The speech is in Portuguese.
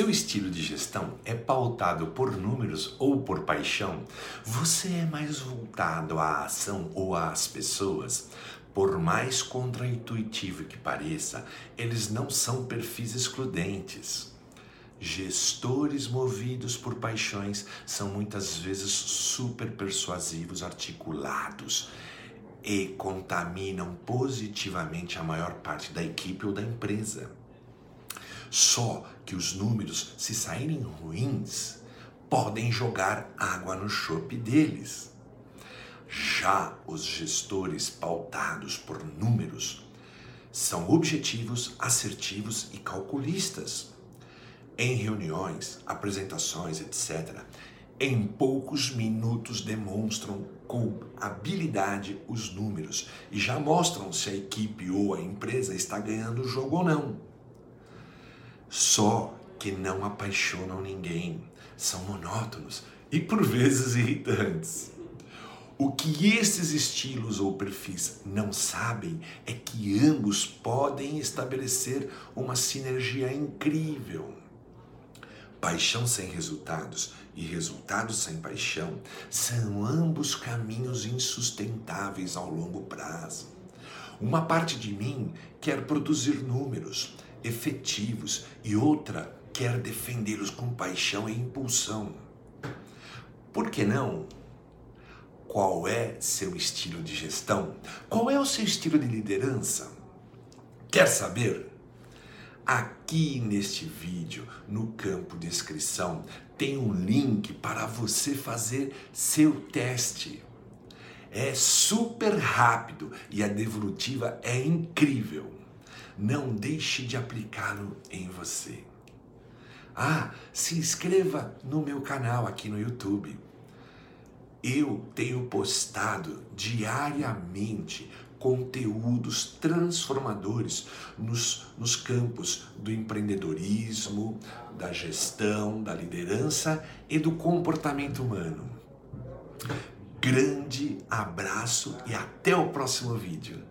Seu estilo de gestão é pautado por números ou por paixão? Você é mais voltado à ação ou às pessoas? Por mais contraintuitivo que pareça, eles não são perfis excludentes. Gestores movidos por paixões são muitas vezes super persuasivos, articulados e contaminam positivamente a maior parte da equipe ou da empresa. Só que os números, se saírem ruins, podem jogar água no chope deles. Já os gestores pautados por números são objetivos, assertivos e calculistas. Em reuniões, apresentações, etc., em poucos minutos demonstram com habilidade os números e já mostram se a equipe ou a empresa está ganhando o jogo ou não. Só que não apaixonam ninguém, são monótonos e por vezes irritantes. O que esses estilos ou perfis não sabem é que ambos podem estabelecer uma sinergia incrível. Paixão sem resultados e resultados sem paixão são ambos caminhos insustentáveis ao longo prazo. Uma parte de mim quer produzir números, efetivos e outra quer defendê-los com paixão e impulsão. Por que não? Qual é seu estilo de gestão? Qual é o seu estilo de liderança? Quer saber? Aqui neste vídeo, no campo de descrição, tem um link para você fazer seu teste. É super rápido e a devolutiva é incrível não deixe de aplicá-lo em você. Ah, se inscreva no meu canal aqui no YouTube. Eu tenho postado diariamente conteúdos transformadores nos, nos campos do empreendedorismo, da gestão, da liderança e do comportamento humano. Grande abraço e até o próximo vídeo.